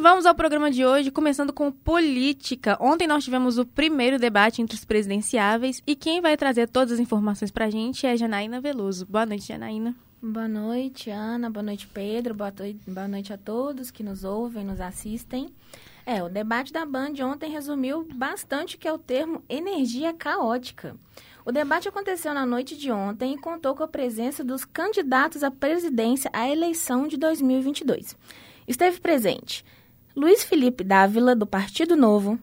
vamos ao programa de hoje, começando com política. Ontem nós tivemos o primeiro debate entre os presidenciáveis e quem vai trazer todas as informações para a gente é Janaína Veloso. Boa noite, Janaína. Boa noite, Ana. Boa noite, Pedro. Boa, boa noite a todos que nos ouvem, nos assistem. É, o debate da Band ontem resumiu bastante o que é o termo energia caótica. O debate aconteceu na noite de ontem e contou com a presença dos candidatos à presidência à eleição de 2022. Esteve presente Luiz Felipe Dávila, do Partido Novo,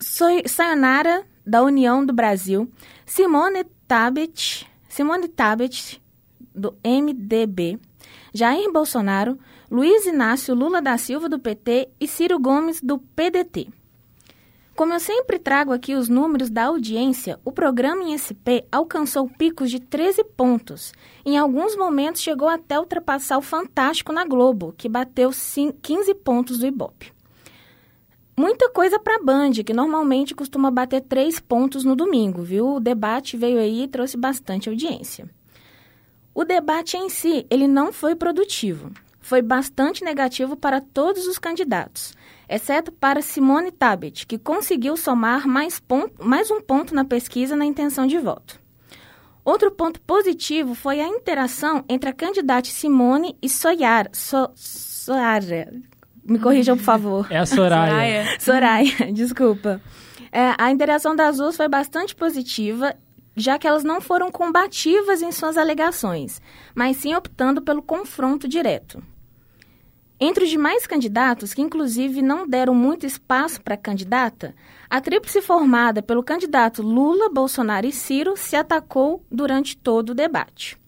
Sayonara, da União do Brasil, Simone Tabet, Simone Tabet, do MDB, Jair Bolsonaro, Luiz Inácio Lula da Silva, do PT, e Ciro Gomes, do PDT. Como eu sempre trago aqui os números da audiência, o programa em SP alcançou picos de 13 pontos. Em alguns momentos chegou até ultrapassar o Fantástico na Globo, que bateu 15 pontos do Ibope. Muita coisa para a Band, que normalmente costuma bater 3 pontos no domingo, viu? O debate veio aí e trouxe bastante audiência. O debate em si, ele não foi produtivo. Foi bastante negativo para todos os candidatos exceto para Simone Tabet, que conseguiu somar mais, ponto, mais um ponto na pesquisa na intenção de voto. Outro ponto positivo foi a interação entre a candidata Simone e Soyara. So, Soyara. Me corrijam, por favor. É a Soraya. Soraya, desculpa. É, a interação das duas foi bastante positiva, já que elas não foram combativas em suas alegações, mas sim optando pelo confronto direto. Entre os demais candidatos, que inclusive não deram muito espaço para a candidata, a tríplice formada pelo candidato Lula, Bolsonaro e Ciro se atacou durante todo o debate.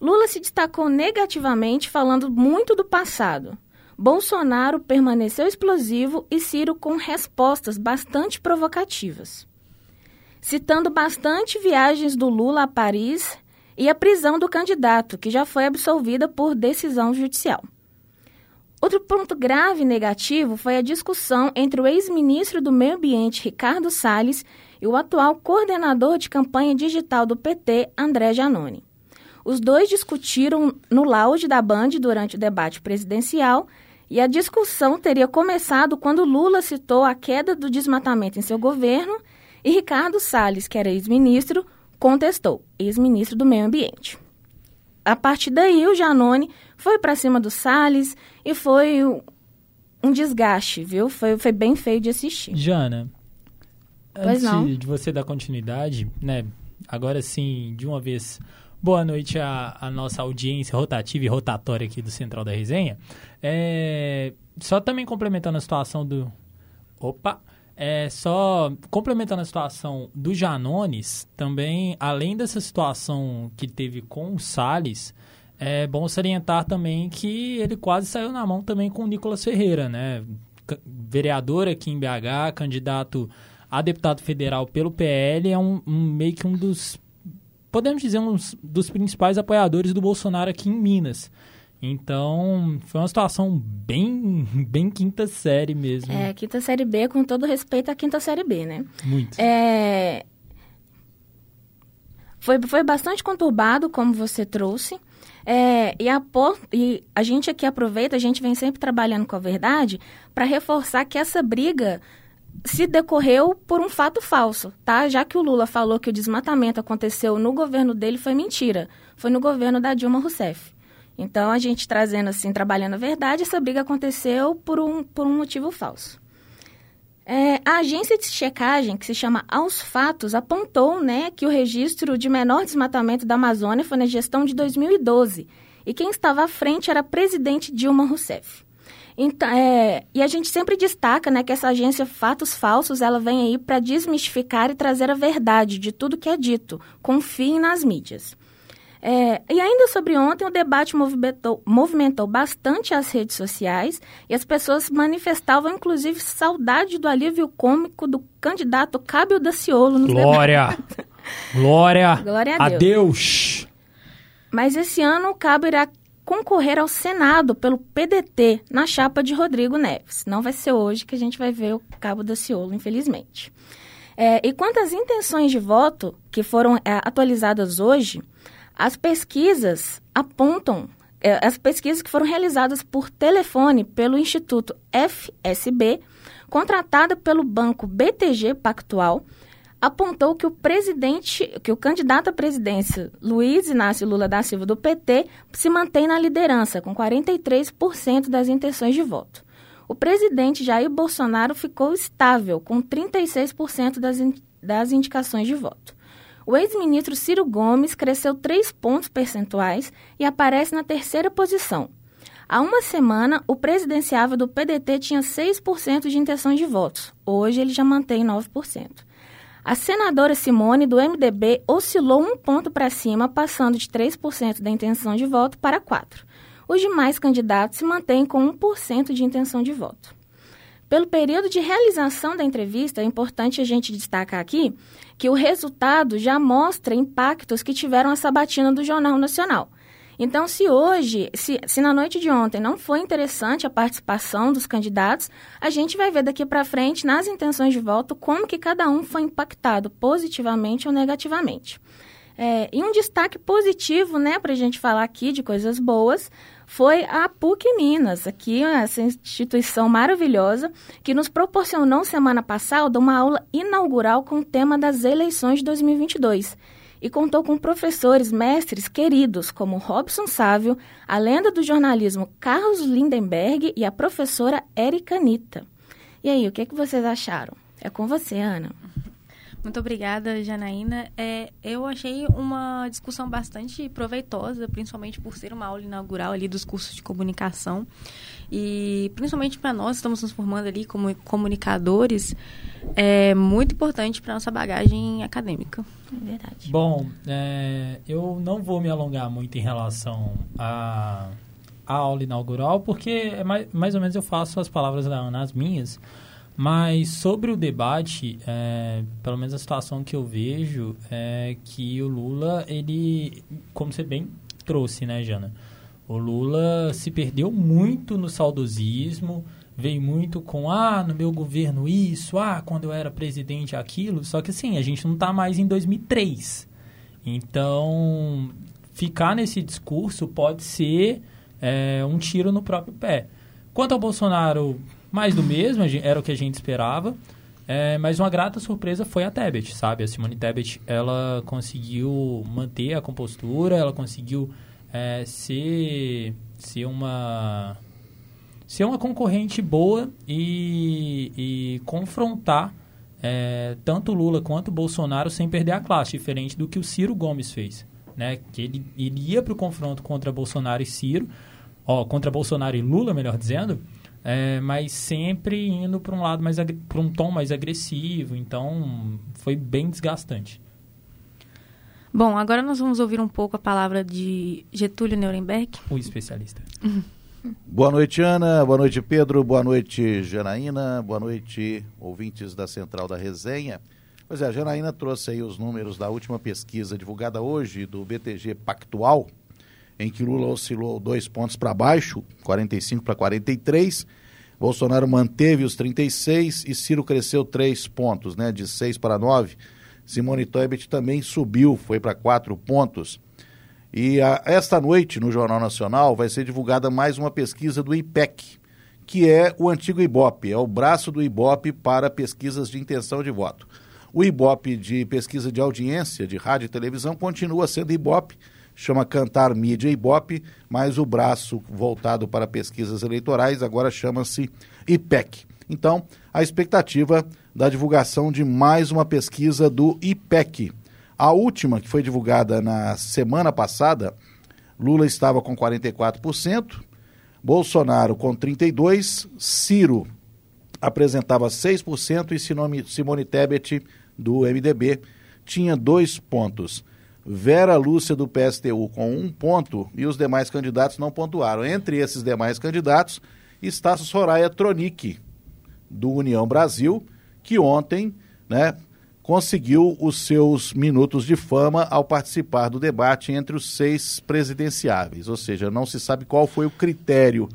Lula se destacou negativamente, falando muito do passado. Bolsonaro permaneceu explosivo e Ciro com respostas bastante provocativas. Citando bastante viagens do Lula a Paris e a prisão do candidato, que já foi absolvida por decisão judicial. Outro ponto grave e negativo foi a discussão entre o ex-ministro do Meio Ambiente, Ricardo Salles, e o atual coordenador de campanha digital do PT, André Janone. Os dois discutiram no lounge da Band durante o debate presidencial e a discussão teria começado quando Lula citou a queda do desmatamento em seu governo e Ricardo Salles, que era ex-ministro, contestou, ex-ministro do Meio Ambiente. A partir daí, o Janone foi para cima do Salles e foi um desgaste, viu? Foi, foi bem feio de assistir. Jana, pois antes não. de você dar continuidade, né? Agora sim, de uma vez, boa noite à, à nossa audiência rotativa e rotatória aqui do Central da Resenha. É, só também complementando a situação do... Opa! É, só complementando a situação do Janones, também, além dessa situação que teve com o Salles, é bom salientar também que ele quase saiu na mão também com o Nicolas Ferreira, né? Vereador aqui em BH, candidato a deputado federal pelo PL, é um, um meio que um dos, podemos dizer, um dos principais apoiadores do Bolsonaro aqui em Minas. Então, foi uma situação bem, bem quinta série mesmo. É, quinta série B, com todo respeito à quinta série B, né? Muito. É... Foi, foi bastante conturbado, como você trouxe. É, e, a, e a gente aqui aproveita, a gente vem sempre trabalhando com a verdade para reforçar que essa briga se decorreu por um fato falso, tá? Já que o Lula falou que o desmatamento aconteceu no governo dele, foi mentira. Foi no governo da Dilma Rousseff. Então, a gente trazendo assim, trabalhando a verdade, essa briga aconteceu por um, por um motivo falso. É, a agência de checagem, que se chama Aos Fatos, apontou né, que o registro de menor desmatamento da Amazônia foi na gestão de 2012 e quem estava à frente era a presidente Dilma Rousseff. Então, é, e a gente sempre destaca né, que essa agência Fatos Falsos ela vem aí para desmistificar e trazer a verdade de tudo que é dito. Confiem nas mídias. É, e ainda sobre ontem, o debate movimentou, movimentou bastante as redes sociais e as pessoas manifestavam, inclusive, saudade do alívio cômico do candidato Cábio Daciolo. Nos Glória! Glória! Glória a Deus. a Deus! Mas esse ano o Cabo irá concorrer ao Senado pelo PDT na chapa de Rodrigo Neves. Não vai ser hoje que a gente vai ver o Cabo Daciolo, infelizmente. É, e quanto às intenções de voto que foram é, atualizadas hoje, as pesquisas apontam é, as pesquisas que foram realizadas por telefone pelo Instituto FSB, contratada pelo banco BTG Pactual, apontou que o presidente, que o candidato à presidência, Luiz Inácio Lula da Silva do PT, se mantém na liderança com 43% das intenções de voto. O presidente Jair Bolsonaro ficou estável com 36% das, in, das indicações de voto. O ex-ministro Ciro Gomes cresceu 3 pontos percentuais e aparece na terceira posição. Há uma semana, o presidenciável do PDT tinha 6% de intenção de votos. Hoje, ele já mantém 9%. A senadora Simone, do MDB, oscilou um ponto para cima, passando de 3% da intenção de voto para 4%. Os demais candidatos se mantêm com 1% de intenção de voto. Pelo período de realização da entrevista, é importante a gente destacar aqui que o resultado já mostra impactos que tiveram a sabatina do Jornal Nacional. Então, se hoje, se, se na noite de ontem não foi interessante a participação dos candidatos, a gente vai ver daqui para frente, nas intenções de voto, como que cada um foi impactado, positivamente ou negativamente. É, e um destaque positivo, né, para a gente falar aqui de coisas boas, foi a PUC Minas, aqui essa instituição maravilhosa que nos proporcionou semana passada uma aula inaugural com o tema das eleições de 2022 e contou com professores mestres queridos como Robson Sávio, a lenda do jornalismo Carlos Lindenberg e a professora Erika Nita. E aí, o que, é que vocês acharam? É com você, Ana. Muito obrigada, Janaína. É, eu achei uma discussão bastante proveitosa, principalmente por ser uma aula inaugural ali dos cursos de comunicação. E principalmente para nós, estamos nos formando ali como comunicadores, é muito importante para nossa bagagem acadêmica. É verdade. Bom, é, eu não vou me alongar muito em relação à, à aula inaugural, porque é mais, mais ou menos eu faço as palavras da Ana as minhas. Mas sobre o debate, é, pelo menos a situação que eu vejo é que o Lula, ele, como você bem trouxe, né, Jana? O Lula se perdeu muito no saudosismo, veio muito com, ah, no meu governo isso, ah, quando eu era presidente aquilo. Só que assim, a gente não está mais em 2003. Então, ficar nesse discurso pode ser é, um tiro no próprio pé. Quanto ao Bolsonaro, mais do mesmo, era o que a gente esperava. É, mas uma grata surpresa foi a Tebet, sabe? A Simone Tebet, ela conseguiu manter a compostura, ela conseguiu é, ser, ser uma ser uma concorrente boa e, e confrontar é, tanto Lula quanto Bolsonaro sem perder a classe, diferente do que o Ciro Gomes fez, né? Que ele, ele ia para o confronto contra Bolsonaro e Ciro, ó, contra Bolsonaro e Lula, melhor dizendo, é, mas sempre indo para um lado mais para um tom mais agressivo, então foi bem desgastante. Bom, agora nós vamos ouvir um pouco a palavra de Getúlio Nuremberg. O especialista. Boa noite, Ana. Boa noite, Pedro. Boa noite, Janaína. Boa noite, ouvintes da Central da Resenha. Pois é, a Janaína trouxe aí os números da última pesquisa divulgada hoje do BTG Pactual, em que Lula oscilou dois pontos para baixo, 45 para 43. Bolsonaro manteve os 36 e Ciro cresceu três pontos, né, de 6 para 9. Simone Tebet também subiu, foi para quatro pontos. E a, esta noite, no Jornal Nacional, vai ser divulgada mais uma pesquisa do IPEC, que é o antigo IBOP, é o braço do IBOP para pesquisas de intenção de voto. O IBOP de pesquisa de audiência de rádio e televisão continua sendo IBOP, chama Cantar Mídia IBOP, mas o braço voltado para pesquisas eleitorais agora chama-se IPEC. Então, a expectativa da divulgação de mais uma pesquisa do IPEC, a última, que foi divulgada na semana passada, Lula estava com 44%, Bolsonaro com 32%, Ciro apresentava 6% e Simone Tebet, do MDB, tinha dois pontos. Vera Lúcia, do PSTU, com um ponto e os demais candidatos não pontuaram. Entre esses demais candidatos está Soraya Tronic, do União Brasil, que ontem né, conseguiu os seus minutos de fama ao participar do debate entre os seis presidenciáveis. Ou seja, não se sabe qual foi o critério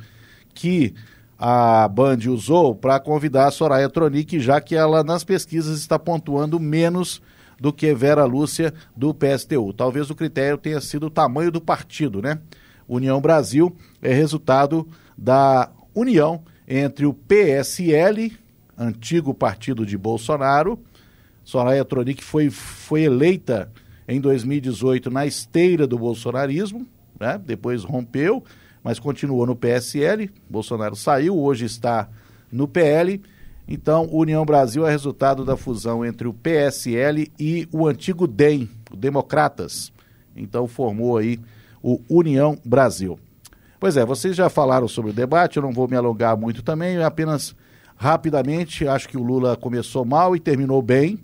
que a Band usou para convidar a Soraya Tronic, já que ela nas pesquisas está pontuando menos do que Vera Lúcia do PSTU. Talvez o critério tenha sido o tamanho do partido, né? União Brasil, é resultado da união entre o PSL, antigo partido de Bolsonaro, Soraya Tronic foi, foi eleita em 2018 na esteira do bolsonarismo, né? depois rompeu, mas continuou no PSL. Bolsonaro saiu, hoje está no PL. Então, União Brasil é resultado da fusão entre o PSL e o antigo DEM, o Democratas. Então, formou aí o União Brasil. Pois é, vocês já falaram sobre o debate, eu não vou me alongar muito também, apenas rapidamente, acho que o Lula começou mal e terminou bem,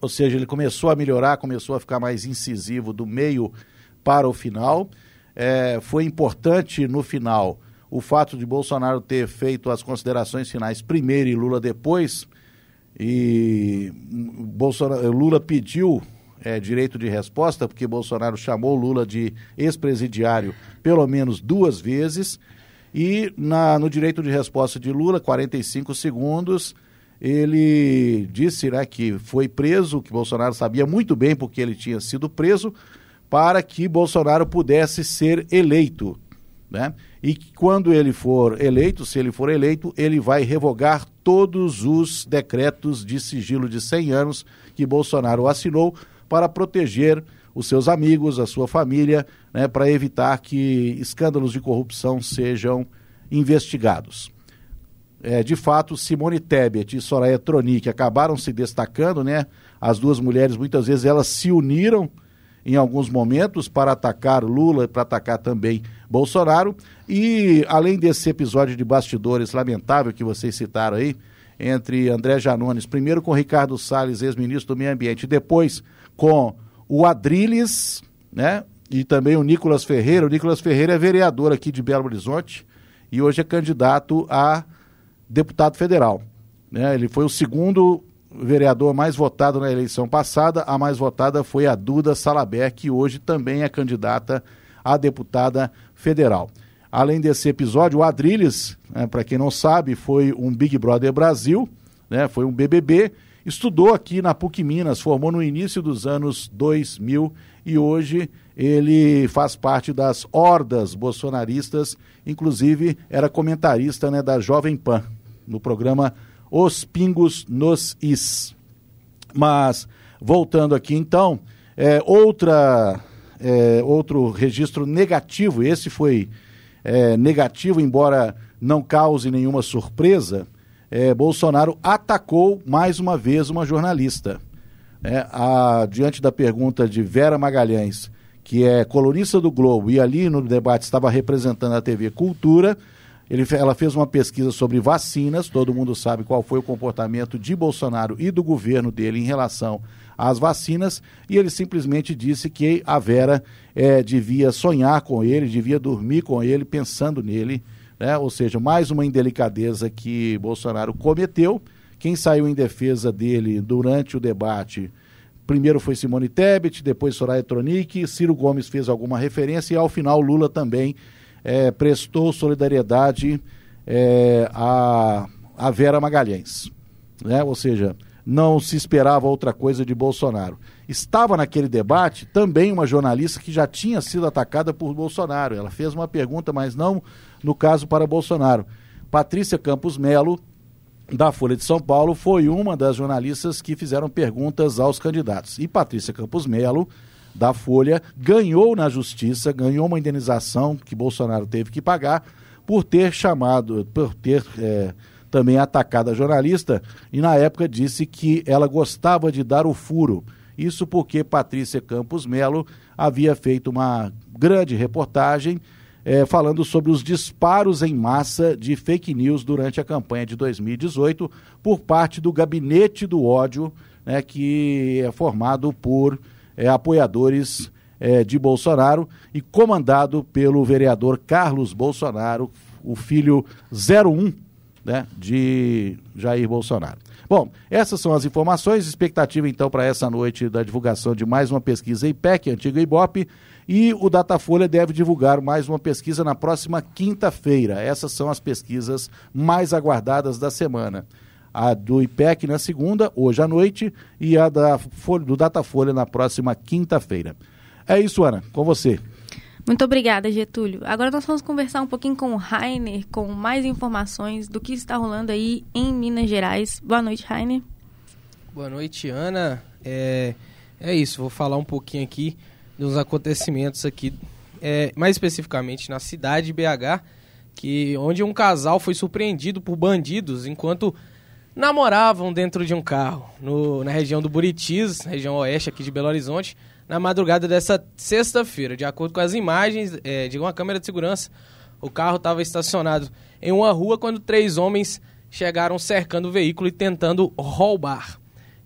ou seja, ele começou a melhorar, começou a ficar mais incisivo do meio para o final. É, foi importante no final o fato de Bolsonaro ter feito as considerações finais primeiro e Lula depois. E Bolsonaro, Lula pediu é, direito de resposta, porque Bolsonaro chamou Lula de ex-presidiário pelo menos duas vezes. E na, no direito de resposta de Lula, 45 segundos, ele disse né, que foi preso, que Bolsonaro sabia muito bem porque ele tinha sido preso, para que Bolsonaro pudesse ser eleito. Né? E quando ele for eleito, se ele for eleito, ele vai revogar todos os decretos de sigilo de 100 anos que Bolsonaro assinou para proteger os seus amigos, a sua família, né, para evitar que escândalos de corrupção sejam investigados é, de fato, Simone Tebet e Soraya Tronic acabaram se destacando, né? As duas mulheres, muitas vezes, elas se uniram em alguns momentos para atacar Lula e para atacar também Bolsonaro. E, além desse episódio de bastidores lamentável que vocês citaram aí, entre André Janones, primeiro com Ricardo Salles, ex-ministro do Meio Ambiente, depois com o Adriles, né? E também o Nicolas Ferreira. O Nicolas Ferreira é vereador aqui de Belo Horizonte e hoje é candidato a deputado federal. Né? Ele foi o segundo vereador mais votado na eleição passada. A mais votada foi a Duda Salaber, que hoje também é candidata a deputada federal. Além desse episódio, o Adrilles, né, para quem não sabe, foi um Big Brother Brasil, né, foi um BBB, estudou aqui na PUC Minas, formou no início dos anos 2000 e hoje ele faz parte das hordas bolsonaristas, inclusive era comentarista né, da Jovem Pan no programa Os Pingos nos Is. Mas, voltando aqui então, é, outra, é, outro registro negativo, esse foi é, negativo, embora não cause nenhuma surpresa, é, Bolsonaro atacou mais uma vez uma jornalista. É, a, diante da pergunta de Vera Magalhães, que é colunista do Globo e ali no debate estava representando a TV Cultura, ele, ela fez uma pesquisa sobre vacinas, todo mundo sabe qual foi o comportamento de Bolsonaro e do governo dele em relação às vacinas, e ele simplesmente disse que a Vera é, devia sonhar com ele, devia dormir com ele, pensando nele, né? ou seja, mais uma indelicadeza que Bolsonaro cometeu. Quem saiu em defesa dele durante o debate primeiro foi Simone Tebet, depois Soraya Tronic, Ciro Gomes fez alguma referência e ao final Lula também é, prestou solidariedade é, a, a Vera Magalhães. Né? Ou seja, não se esperava outra coisa de Bolsonaro. Estava naquele debate também uma jornalista que já tinha sido atacada por Bolsonaro. Ela fez uma pergunta, mas não no caso para Bolsonaro. Patrícia Campos Melo, da Folha de São Paulo, foi uma das jornalistas que fizeram perguntas aos candidatos. E Patrícia Campos Melo da Folha, ganhou na justiça, ganhou uma indenização que Bolsonaro teve que pagar por ter chamado, por ter é, também atacado a jornalista e na época disse que ela gostava de dar o furo. Isso porque Patrícia Campos Melo havia feito uma grande reportagem é, falando sobre os disparos em massa de fake news durante a campanha de 2018 por parte do gabinete do ódio, né, que é formado por é, apoiadores é, de Bolsonaro e comandado pelo vereador Carlos Bolsonaro, o filho 01 né, de Jair Bolsonaro. Bom, essas são as informações. Expectativa então para essa noite da divulgação de mais uma pesquisa IPEC, antiga Ibope, e o Datafolha deve divulgar mais uma pesquisa na próxima quinta-feira. Essas são as pesquisas mais aguardadas da semana a do IPEC na segunda, hoje à noite, e a da Folha, do Datafolha na próxima quinta-feira. É isso, Ana, com você. Muito obrigada, Getúlio. Agora nós vamos conversar um pouquinho com o Rainer, com mais informações do que está rolando aí em Minas Gerais. Boa noite, Rainer. Boa noite, Ana. É, é isso, vou falar um pouquinho aqui dos acontecimentos aqui, é, mais especificamente na cidade de BH, que onde um casal foi surpreendido por bandidos enquanto namoravam dentro de um carro no, na região do Buritis, região oeste aqui de Belo Horizonte na madrugada dessa sexta-feira. De acordo com as imagens é, de uma câmera de segurança, o carro estava estacionado em uma rua quando três homens chegaram cercando o veículo e tentando roubar.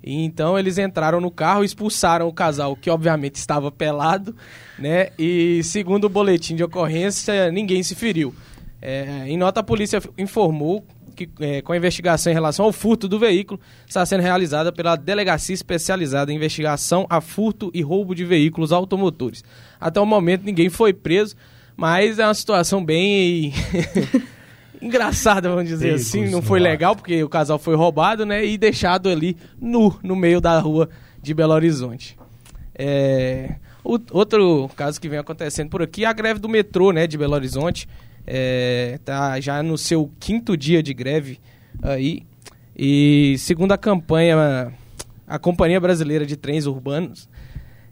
E então eles entraram no carro, expulsaram o casal, que obviamente estava pelado, né? E segundo o boletim de ocorrência, ninguém se feriu. É, em nota, a polícia informou que, é, com a investigação em relação ao furto do veículo está sendo realizada pela Delegacia Especializada em Investigação a Furto e Roubo de Veículos Automotores. Até o momento ninguém foi preso, mas é uma situação bem engraçada, vamos dizer assim. Não foi legal porque o casal foi roubado, né, e deixado ali nu no meio da rua de Belo Horizonte. É... Outro caso que vem acontecendo por aqui é a greve do metrô, né, de Belo Horizonte é, tá já no seu quinto dia de greve aí. E segundo a campanha, a Companhia Brasileira de Trens Urbanos,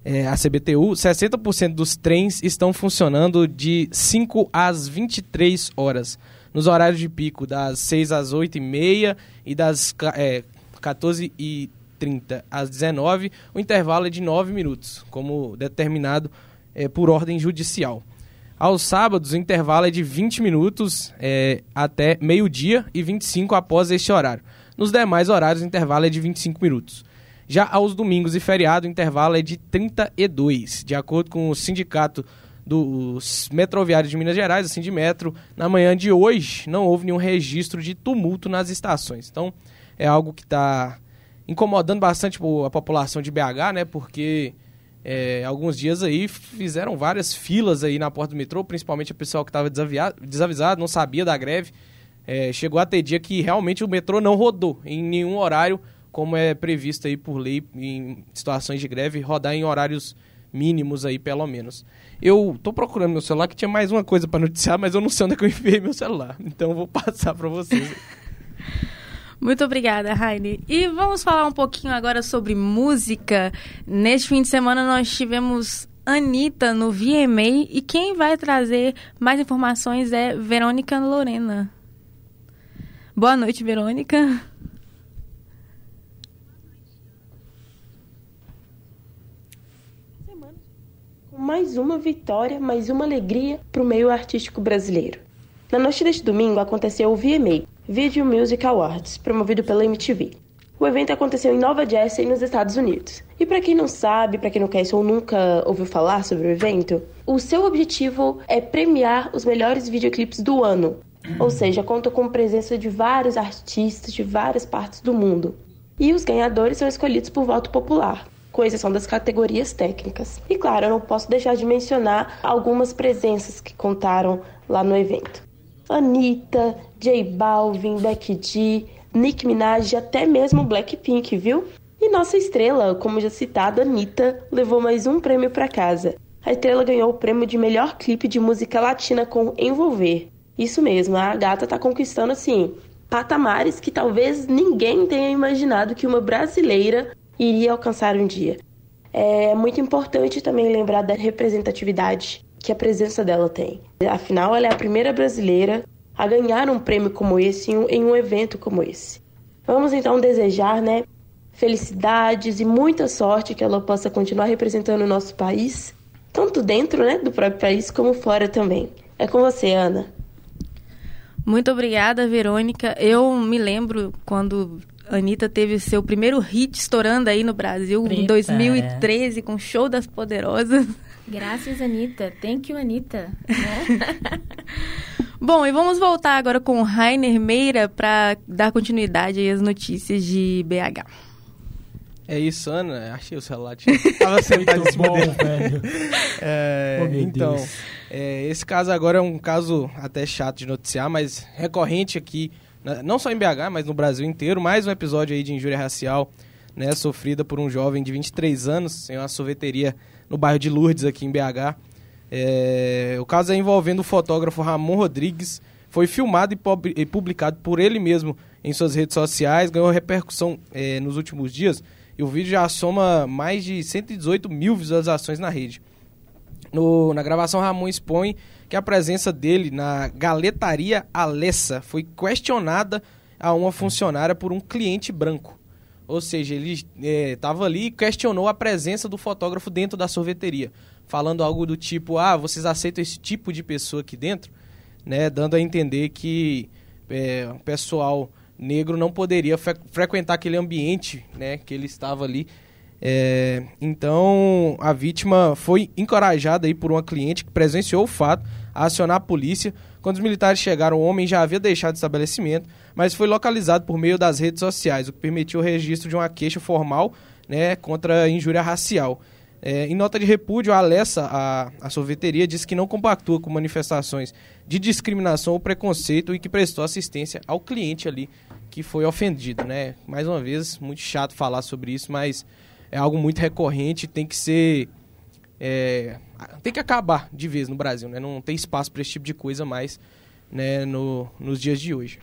é, a CBTU, 60% dos trens estão funcionando de 5 às 23 horas. Nos horários de pico, das 6 às 8 e meia e das é, 14 e 30 às 19, o intervalo é de 9 minutos, como determinado é, por ordem judicial. Aos sábados, o intervalo é de 20 minutos é, até meio-dia e 25 após este horário. Nos demais horários, o intervalo é de 25 minutos. Já aos domingos e feriado, o intervalo é de 32. De acordo com o sindicato dos metroviários de Minas Gerais, assim de metro, na manhã de hoje não houve nenhum registro de tumulto nas estações. Então, é algo que está incomodando bastante a população de BH, né? Porque é, alguns dias aí fizeram várias filas aí na porta do metrô, principalmente o pessoal que estava desavisado, não sabia da greve. É, chegou a ter dia que realmente o metrô não rodou em nenhum horário, como é previsto aí por lei em situações de greve, rodar em horários mínimos aí, pelo menos. Eu tô procurando meu celular, que tinha mais uma coisa para noticiar, mas eu não sei onde é que eu enviei meu celular. Então eu vou passar para vocês. Muito obrigada, Raine. E vamos falar um pouquinho agora sobre música. Neste fim de semana nós tivemos Anitta no VMA e quem vai trazer mais informações é Verônica Lorena. Boa noite, Verônica. Mais uma vitória, mais uma alegria para o meio artístico brasileiro. Na noite deste domingo aconteceu o VMA, Video Music Awards, promovido pela MTV. O evento aconteceu em Nova Jersey, nos Estados Unidos. E para quem não sabe, para quem não conhece ou nunca ouviu falar sobre o evento, o seu objetivo é premiar os melhores videoclipes do ano. Ou seja, conta com a presença de vários artistas de várias partes do mundo. E os ganhadores são escolhidos por voto popular, com exceção das categorias técnicas. E claro, eu não posso deixar de mencionar algumas presenças que contaram lá no evento. Anitta, J Balvin, Becky G, Nick Minaj e até mesmo Blackpink, viu? E nossa estrela, como já citado, Anitta, levou mais um prêmio para casa. A estrela ganhou o prêmio de melhor clipe de música latina com Envolver. Isso mesmo, a gata tá conquistando assim patamares que talvez ninguém tenha imaginado que uma brasileira iria alcançar um dia. É muito importante também lembrar da representatividade que a presença dela tem. Afinal, ela é a primeira brasileira a ganhar um prêmio como esse em um, em um evento como esse. Vamos então desejar, né, felicidades e muita sorte que ela possa continuar representando o nosso país, tanto dentro, né, do próprio país como fora também. É com você, Ana. Muito obrigada, Verônica. Eu me lembro quando a Anitta teve seu primeiro hit estourando aí no Brasil Preta, em 2013 é. com Show das Poderosas. Graças, Anitta. Thank you, Anitta. Bom, e vamos voltar agora com o Rainer Meira para dar continuidade às notícias de BH. É isso, Ana. Achei o celular. Tava sentado em cima dele. velho. É, oh, então, é, esse caso agora é um caso até chato de noticiar, mas recorrente aqui, né, não só em BH, mas no Brasil inteiro. Mais um episódio aí de injúria racial, né, sofrida por um jovem de 23 anos em uma sorveteria no bairro de Lourdes, aqui em BH. É, o caso é envolvendo o fotógrafo Ramon Rodrigues, foi filmado e publicado por ele mesmo em suas redes sociais, ganhou repercussão é, nos últimos dias e o vídeo já soma mais de 118 mil visualizações na rede. No, na gravação, Ramon expõe que a presença dele na galetaria Alessa foi questionada a uma funcionária por um cliente branco. Ou seja, ele estava é, ali e questionou a presença do fotógrafo dentro da sorveteria, falando algo do tipo: ah, vocês aceitam esse tipo de pessoa aqui dentro? Né, dando a entender que é, o pessoal negro não poderia fre frequentar aquele ambiente né, que ele estava ali. É, então, a vítima foi encorajada aí por uma cliente que presenciou o fato a acionar a polícia. Quando os militares chegaram, o homem já havia deixado o estabelecimento, mas foi localizado por meio das redes sociais, o que permitiu o registro de uma queixa formal né, contra injúria racial. É, em nota de repúdio, a Alessa, a, a sorveteria, disse que não compactua com manifestações de discriminação ou preconceito e que prestou assistência ao cliente ali que foi ofendido, né? Mais uma vez, muito chato falar sobre isso, mas é algo muito recorrente, tem que ser é, tem que acabar de vez no Brasil, né? Não tem espaço para esse tipo de coisa mais, né, no, nos dias de hoje.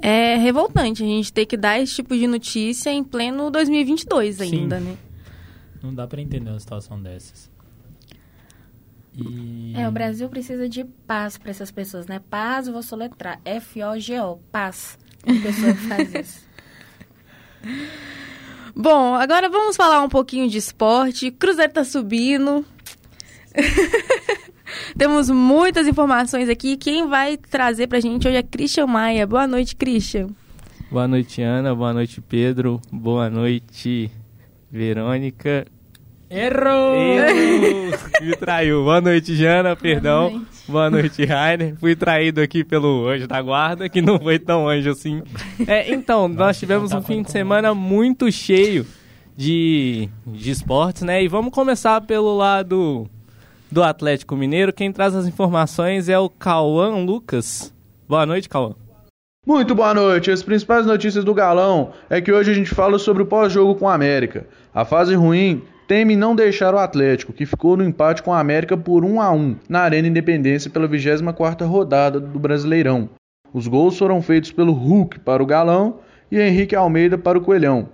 É revoltante a gente ter que dar esse tipo de notícia em pleno 2022 ainda, Sim. né? Não dá para entender uma situação dessas. E... É, o Brasil precisa de paz para essas pessoas, né? Paz, eu vou soletrar. F-O-G-O, paz. Uma pessoa que faz isso. Bom, agora vamos falar um pouquinho de esporte. Cruzeiro tá subindo. Temos muitas informações aqui. Quem vai trazer pra gente hoje é Christian Maia. Boa noite, Christian. Boa noite, Ana. Boa noite, Pedro. Boa noite, Verônica. Errou! Errou! Me traiu. Boa noite, Jana. Perdão. Boa noite, Boa noite Rainer. Fui traído aqui pelo anjo da guarda, que não foi tão anjo assim. É, então, nós tivemos um fim de semana muito cheio de, de esportes, né? E vamos começar pelo lado do Atlético Mineiro. Quem traz as informações é o Cauã Lucas. Boa noite, Cauã. Muito boa noite. As principais notícias do Galão é que hoje a gente fala sobre o pós-jogo com a América. A fase ruim teme não deixar o Atlético, que ficou no empate com a América por 1 a 1 na Arena Independência pela 24ª rodada do Brasileirão. Os gols foram feitos pelo Hulk para o Galão e Henrique Almeida para o Coelhão.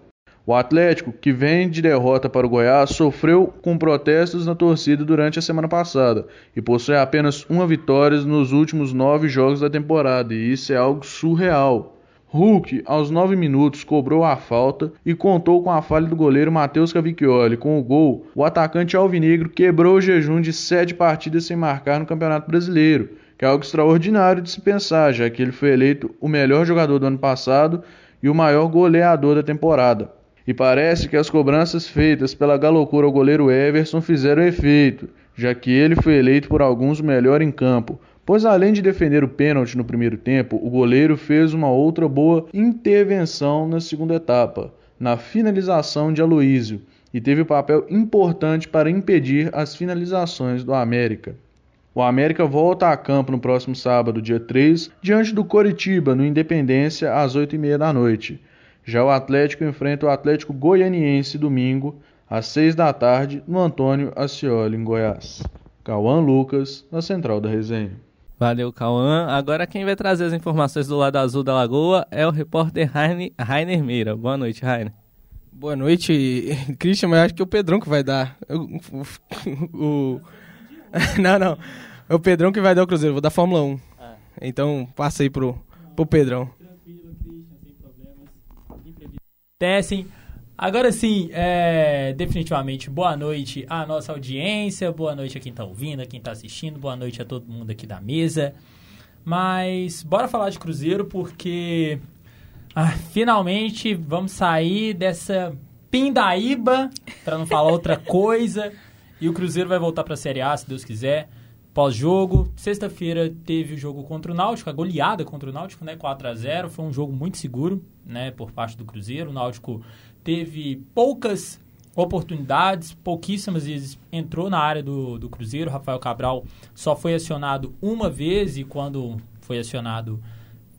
O Atlético, que vem de derrota para o Goiás, sofreu com protestos na torcida durante a semana passada e possui apenas uma vitória nos últimos nove jogos da temporada, e isso é algo surreal. Hulk, aos 9 minutos, cobrou a falta e contou com a falha do goleiro Matheus Cavicchioli. Com o gol, o atacante alvinegro quebrou o jejum de sete partidas sem marcar no Campeonato Brasileiro, que é algo extraordinário de se pensar, já que ele foi eleito o melhor jogador do ano passado e o maior goleador da temporada. E parece que as cobranças feitas pela galocura ao goleiro Everson fizeram efeito, já que ele foi eleito por alguns o melhor em campo, pois além de defender o pênalti no primeiro tempo, o goleiro fez uma outra boa intervenção na segunda etapa, na finalização de Aloísio, e teve papel importante para impedir as finalizações do América. O América volta a campo no próximo sábado, dia 3, diante do Coritiba, no Independência, às 8h30 da noite. Já o Atlético enfrenta o Atlético Goianiense domingo, às 6 da tarde, no Antônio Ascioli, em Goiás. Cauã Lucas, na Central da Resenha. Valeu, Cauã. Agora quem vai trazer as informações do lado azul da lagoa é o repórter Rainer, Rainer Meira. Boa noite, Rainer. Boa noite, Christian, mas acho que é o Pedrão que vai dar. O, o, não, não. É o Pedrão que vai dar o Cruzeiro, vou dar Fórmula 1. Ah. Então passa aí pro, pro Pedrão. Tranquilo, Christian, sem problemas. Tecem. Agora sim, é, definitivamente, boa noite à nossa audiência, boa noite a quem está ouvindo, a quem está assistindo, boa noite a todo mundo aqui da mesa. Mas bora falar de Cruzeiro porque ah, finalmente vamos sair dessa pindaíba, para não falar outra coisa, e o Cruzeiro vai voltar para a Série A, se Deus quiser. Pós-jogo, sexta-feira teve o jogo contra o Náutico, a goleada contra o Náutico, né, 4 a 0 Foi um jogo muito seguro, né, por parte do Cruzeiro. O Náutico teve poucas oportunidades, pouquíssimas vezes entrou na área do, do Cruzeiro. Rafael Cabral só foi acionado uma vez e quando foi acionado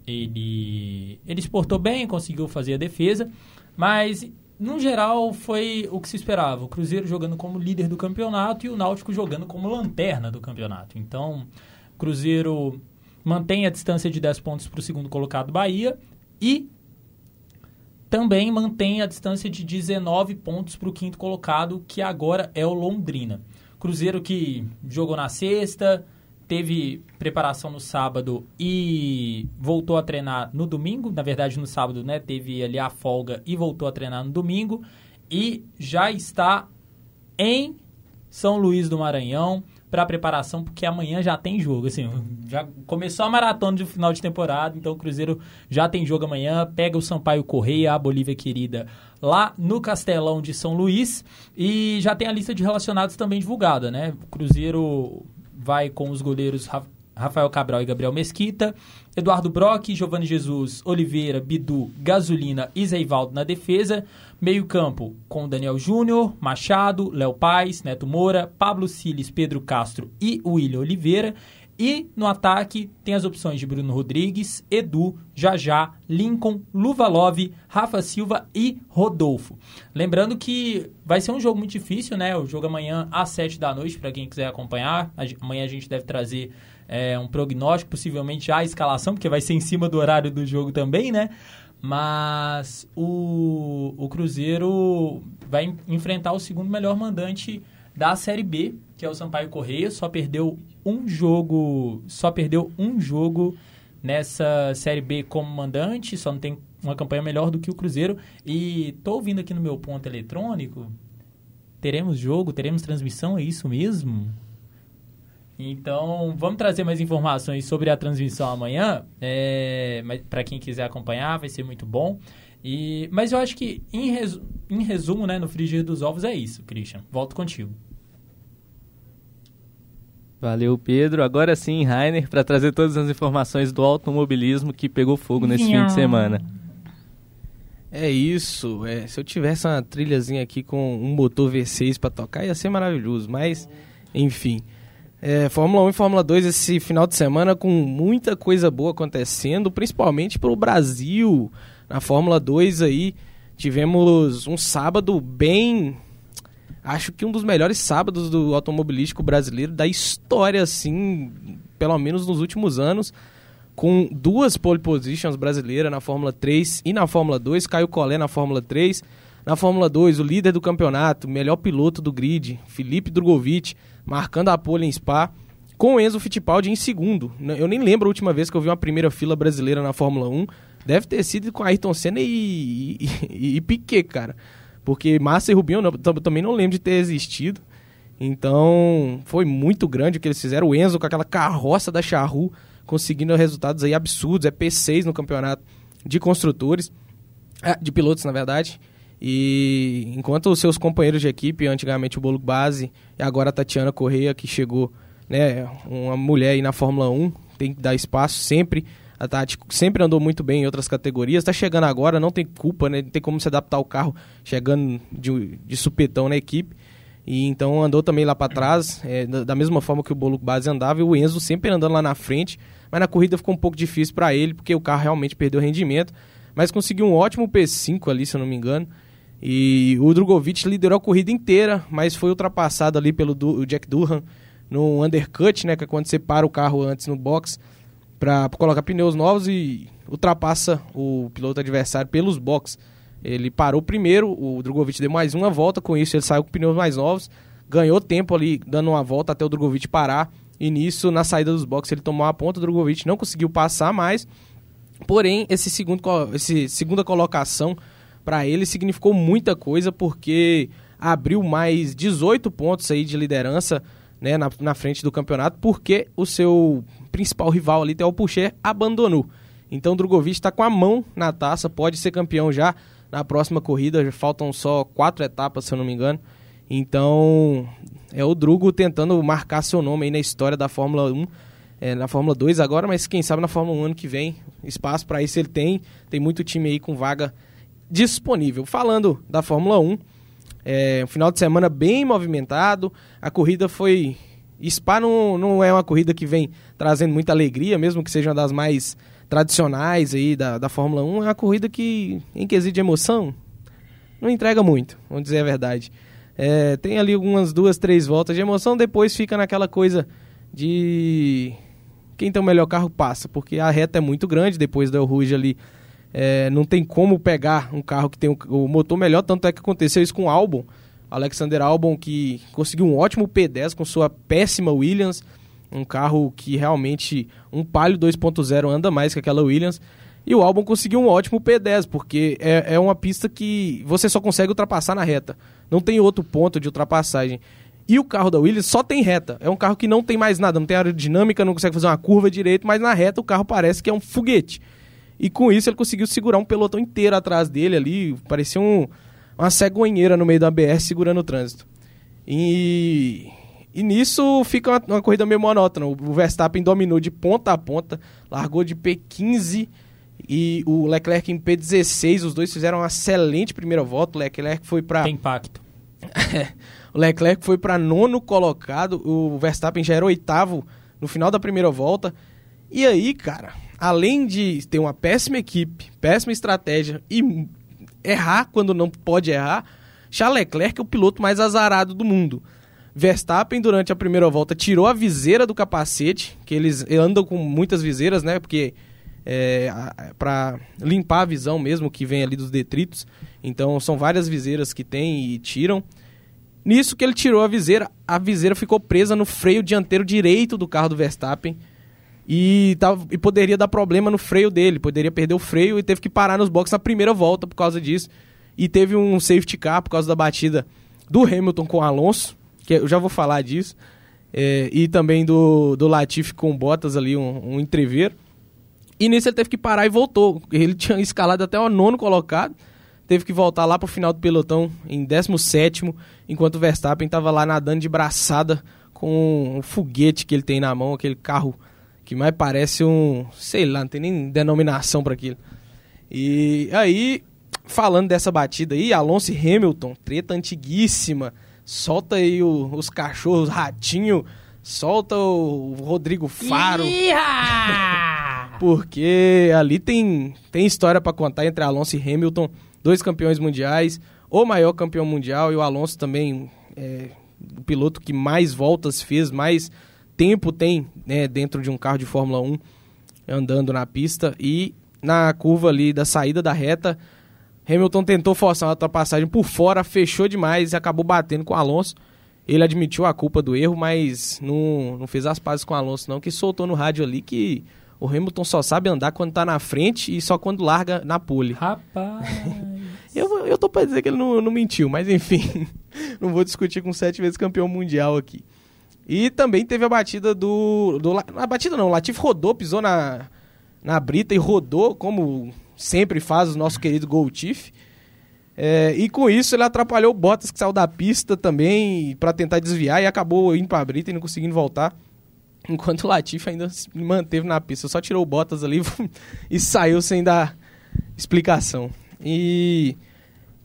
ele, ele exportou bem, conseguiu fazer a defesa. Mas no geral, foi o que se esperava. O Cruzeiro jogando como líder do campeonato e o Náutico jogando como lanterna do campeonato. Então, Cruzeiro mantém a distância de 10 pontos para o segundo colocado Bahia e também mantém a distância de 19 pontos para o quinto colocado, que agora é o Londrina. Cruzeiro que jogou na sexta, teve preparação no sábado e voltou a treinar no domingo. Na verdade, no sábado, né? Teve ali a folga e voltou a treinar no domingo. E já está em São Luís do Maranhão para preparação, porque amanhã já tem jogo. Assim, já começou a maratona de final de temporada, então o Cruzeiro já tem jogo amanhã. Pega o Sampaio Correia, a Bolívia querida, lá no Castelão de São Luís. E já tem a lista de relacionados também divulgada, né? O Cruzeiro vai com os goleiros Rafael Cabral e Gabriel Mesquita, Eduardo Brock, Giovanni Jesus, Oliveira, Bidu, Gasolina e Zeivaldo na defesa. Meio-campo com Daniel Júnior, Machado, Léo Paz, Neto Moura, Pablo Siles, Pedro Castro e William Oliveira. E no ataque tem as opções de Bruno Rodrigues, Edu, Jajá, Lincoln, Luvalov, Rafa Silva e Rodolfo. Lembrando que vai ser um jogo muito difícil, né? O jogo amanhã às 7 da noite, para quem quiser acompanhar. Amanhã a gente deve trazer é, um prognóstico, possivelmente a escalação, porque vai ser em cima do horário do jogo também, né? Mas o, o Cruzeiro vai enfrentar o segundo melhor mandante da Série B, que é o Sampaio Correia, só perdeu um jogo, só perdeu um jogo nessa Série B como mandante, só não tem uma campanha melhor do que o Cruzeiro. E tô ouvindo aqui no meu ponto eletrônico, teremos jogo, teremos transmissão, é isso mesmo? Então, vamos trazer mais informações sobre a transmissão amanhã. É, para quem quiser acompanhar, vai ser muito bom. E, mas eu acho que, em, resu em resumo, né, no frigir dos ovos é isso, Christian. Volto contigo. Valeu, Pedro. Agora sim, Rainer, para trazer todas as informações do automobilismo que pegou fogo nesse fim de semana. É isso. É, se eu tivesse uma trilhazinha aqui com um motor V6 para tocar, ia ser maravilhoso. Mas, enfim. É, Fórmula 1 e Fórmula 2 esse final de semana com muita coisa boa acontecendo, principalmente para o Brasil. Na Fórmula 2 aí tivemos um sábado bem acho que um dos melhores sábados do automobilístico brasileiro da história, assim, pelo menos nos últimos anos, com duas pole positions brasileiras na Fórmula 3 e na Fórmula 2, Caio Collet na Fórmula 3. Na Fórmula 2, o líder do campeonato, melhor piloto do grid, Felipe Drogovic, marcando a pole em Spa, com Enzo Fittipaldi em segundo. Eu nem lembro a última vez que eu vi uma primeira fila brasileira na Fórmula 1. Deve ter sido com Ayrton Senna e, e, e Piquet, cara. Porque Massa e Rubinho eu também não lembro de ter existido. Então, foi muito grande o que eles fizeram. O Enzo com aquela carroça da Charru, conseguindo resultados aí absurdos. É P6 no campeonato de construtores, é, de pilotos, na verdade. E enquanto os seus companheiros de equipe, antigamente o Bolo Base e agora a Tatiana Correia, que chegou, né, uma mulher aí na Fórmula 1, tem que dar espaço sempre a Tati sempre andou muito bem em outras categorias, está chegando agora, não tem culpa, né? Não tem como se adaptar ao carro chegando de, de supetão na equipe. E então andou também lá para trás, é, da, da, mesma forma que o Bolo Base andava, e o Enzo sempre andando lá na frente, mas na corrida ficou um pouco difícil para ele, porque o carro realmente perdeu rendimento, mas conseguiu um ótimo P5 ali, se eu não me engano. E o Drogovic liderou a corrida inteira, mas foi ultrapassado ali pelo du Jack Durham no undercut, né, que é quando você para o carro antes no box para colocar pneus novos e ultrapassa o piloto adversário pelos boxes. Ele parou primeiro, o Drogovic deu mais uma volta, com isso ele saiu com pneus mais novos, ganhou tempo ali dando uma volta até o Drogovic parar. E nisso, na saída dos boxes, ele tomou a ponta, o Drogovic não conseguiu passar mais. Porém, esse segundo, esse segunda colocação para ele significou muita coisa, porque abriu mais 18 pontos aí de liderança né, na, na frente do campeonato, porque o seu principal rival ali, Theo Pucher, abandonou. Então Drogovic está com a mão na taça, pode ser campeão já na próxima corrida, faltam só quatro etapas, se eu não me engano. Então é o Drugo tentando marcar seu nome aí na história da Fórmula 1, é, na Fórmula 2 agora, mas quem sabe na Fórmula 1 ano que vem, espaço para isso ele tem, tem muito time aí com vaga disponível. Falando da Fórmula 1, é, um final de semana bem movimentado. A corrida foi. Spa não, não é uma corrida que vem trazendo muita alegria, mesmo que seja uma das mais tradicionais aí da, da Fórmula 1. É uma corrida que, em quesito de emoção, não entrega muito, vamos dizer a verdade. É, tem ali algumas duas, três voltas de emoção, depois fica naquela coisa de quem tem o melhor carro passa, porque a reta é muito grande depois da Rouge ali. É, não tem como pegar um carro que tem o, o, motor melhor, tanto é que aconteceu isso com o Albon. Alexander Albon que conseguiu um ótimo P10 com sua péssima Williams, um carro que realmente um Palio 2.0 anda mais que aquela Williams. E o Albon conseguiu um ótimo P10, porque é, é uma pista que você só consegue ultrapassar na reta. Não tem outro ponto de ultrapassagem. E o carro da Williams só tem reta. É um carro que não tem mais nada, não tem aerodinâmica, não consegue fazer uma curva direito, mas na reta o carro parece que é um foguete. E com isso ele conseguiu segurar um pelotão inteiro atrás dele ali, parecia um, uma cegonheira no meio da BR segurando o trânsito. E, e nisso fica uma, uma corrida meio monótona. O Verstappen dominou de ponta a ponta, largou de P15 e o Leclerc em P16. Os dois fizeram uma excelente primeira volta. O Leclerc foi para. Tem impacto. o Leclerc foi para nono colocado. O Verstappen já era oitavo no final da primeira volta. E aí, cara, além de ter uma péssima equipe, péssima estratégia e errar quando não pode errar, Charles Leclerc é o piloto mais azarado do mundo. Verstappen, durante a primeira volta, tirou a viseira do capacete, que eles andam com muitas viseiras, né? Porque é, para limpar a visão mesmo que vem ali dos detritos. Então são várias viseiras que tem e tiram. Nisso que ele tirou a viseira, a viseira ficou presa no freio dianteiro direito do carro do Verstappen. E, tava, e poderia dar problema no freio dele, poderia perder o freio e teve que parar nos boxes na primeira volta por causa disso. E teve um safety car por causa da batida do Hamilton com o Alonso, que eu já vou falar disso. É, e também do, do Latifi com Bottas ali, um, um. E nisso ele teve que parar e voltou. Ele tinha escalado até o nono colocado. Teve que voltar lá pro final do pelotão em 17 enquanto o Verstappen estava lá nadando de braçada com um foguete que ele tem na mão, aquele carro que mais parece um, sei lá, não tem nem denominação para aquilo. E aí, falando dessa batida aí, Alonso e Hamilton, treta antiguíssima. Solta aí o, os cachorros, ratinho, solta o Rodrigo Faro. Porque ali tem, tem história para contar entre Alonso e Hamilton, dois campeões mundiais, o maior campeão mundial e o Alonso também, é, o piloto que mais voltas fez, mais tempo tem né, dentro de um carro de Fórmula 1 andando na pista. E na curva ali da saída da reta, Hamilton tentou forçar uma ultrapassagem por fora, fechou demais e acabou batendo com o Alonso. Ele admitiu a culpa do erro, mas não, não fez as pazes com o Alonso, não, que soltou no rádio ali que o Hamilton só sabe andar quando tá na frente e só quando larga na pole. Rapaz! eu, eu tô pra dizer que ele não, não mentiu, mas enfim, não vou discutir com sete vezes campeão mundial aqui. E também teve a batida do. do a batida não, o Latif rodou, pisou na, na brita e rodou, como sempre faz o nosso querido Goltiff. É, e com isso ele atrapalhou o Bottas que saiu da pista também para tentar desviar e acabou indo para a brita e não conseguindo voltar. Enquanto o Latifi ainda se manteve na pista, só tirou o Bottas ali e saiu sem dar explicação. E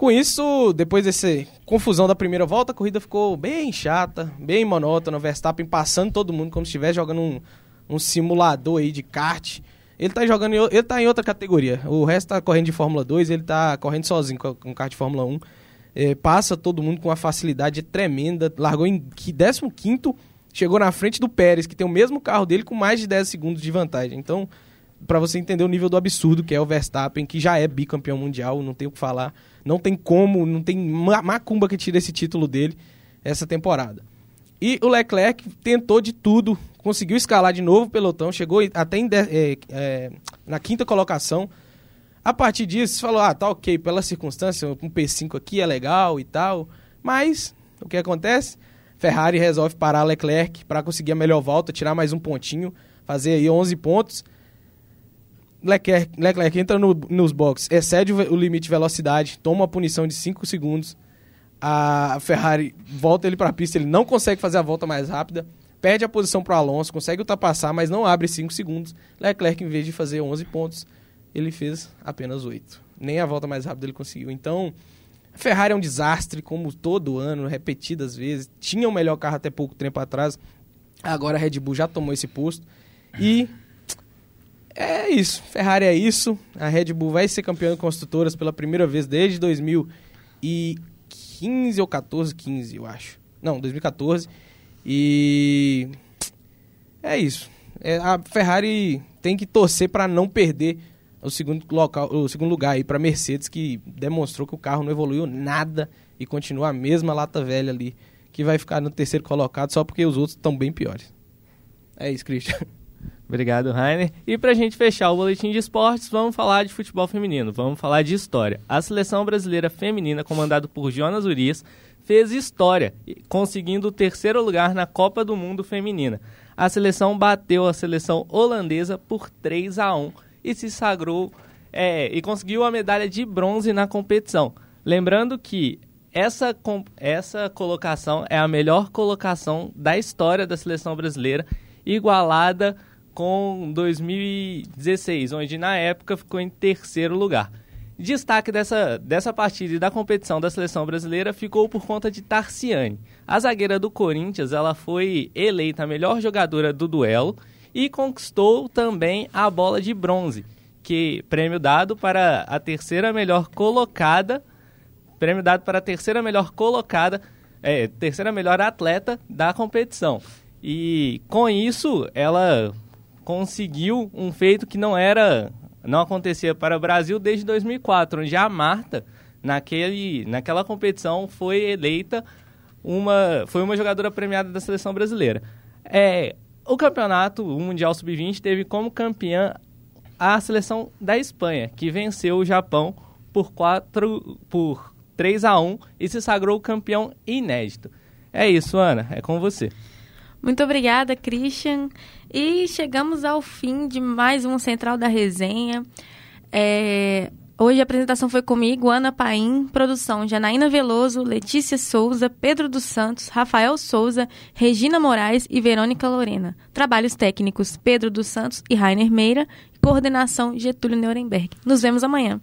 com isso, depois dessa confusão da primeira volta, a corrida ficou bem chata, bem monótona. O Verstappen passando todo mundo como se estivesse jogando um, um simulador aí de kart. Ele tá jogando, ele tá em outra categoria. O resto tá correndo de Fórmula 2, ele tá correndo sozinho com, com kart de Fórmula 1. É, passa todo mundo com uma facilidade tremenda. Largou em 15 chegou na frente do Pérez, que tem o mesmo carro dele com mais de 10 segundos de vantagem. Então, para você entender o nível do absurdo que é o Verstappen, que já é bicampeão mundial, não tem o que falar. Não tem como, não tem macumba que tira esse título dele essa temporada. E o Leclerc tentou de tudo, conseguiu escalar de novo o pelotão, chegou até em, é, é, na quinta colocação. A partir disso, falou: ah, tá ok, pela circunstância, um P5 aqui é legal e tal. Mas, o que acontece? Ferrari resolve parar Leclerc para conseguir a melhor volta, tirar mais um pontinho, fazer aí 11 pontos. Leclerc, Leclerc entra no, nos boxes, excede o, o limite de velocidade, toma uma punição de 5 segundos. A Ferrari volta ele para a pista, ele não consegue fazer a volta mais rápida, perde a posição para Alonso, consegue ultrapassar, mas não abre 5 segundos. Leclerc, em vez de fazer 11 pontos, ele fez apenas 8. Nem a volta mais rápida ele conseguiu. Então, Ferrari é um desastre, como todo ano, repetidas vezes. Tinha o melhor carro até pouco tempo atrás. Agora a Red Bull já tomou esse posto. E é isso. Ferrari é isso. A Red Bull vai ser campeã de construtoras pela primeira vez desde 2000 2015 ou 14, 15, eu acho. Não, 2014. E é isso. É, a Ferrari tem que torcer para não perder o segundo, local, o segundo lugar aí para Mercedes, que demonstrou que o carro não evoluiu nada e continua a mesma lata velha ali, que vai ficar no terceiro colocado só porque os outros estão bem piores. É isso, Christian. Obrigado, Rainer. E para a gente fechar o boletim de esportes, vamos falar de futebol feminino, vamos falar de história. A seleção brasileira feminina, comandada por Jonas Urias, fez história, conseguindo o terceiro lugar na Copa do Mundo Feminina. A seleção bateu a seleção holandesa por 3 a 1 e se sagrou é, e conseguiu a medalha de bronze na competição. Lembrando que essa, essa colocação é a melhor colocação da história da seleção brasileira, igualada com 2016, onde na época ficou em terceiro lugar. Destaque dessa, dessa partida e da competição da seleção brasileira ficou por conta de Tarciane. A zagueira do Corinthians ela foi eleita a melhor jogadora do duelo e conquistou também a bola de bronze, que prêmio dado para a terceira melhor colocada, prêmio dado para a terceira melhor colocada, é, terceira melhor atleta da competição. E com isso ela conseguiu um feito que não era não acontecia para o Brasil desde 2004, onde a Marta, naquele, naquela competição, foi eleita uma, foi uma jogadora premiada da seleção brasileira. É, o campeonato, o Mundial Sub-20, teve como campeã a seleção da Espanha, que venceu o Japão por, 4, por 3 a 1 e se sagrou campeão inédito. É isso, Ana, é com você. Muito obrigada, Christian. E chegamos ao fim de mais um Central da Resenha. É, hoje a apresentação foi comigo, Ana Paim, produção Janaína Veloso, Letícia Souza, Pedro dos Santos, Rafael Souza, Regina Moraes e Verônica Lorena. Trabalhos técnicos Pedro dos Santos e Rainer Meira. Coordenação Getúlio Nuremberg. Nos vemos amanhã.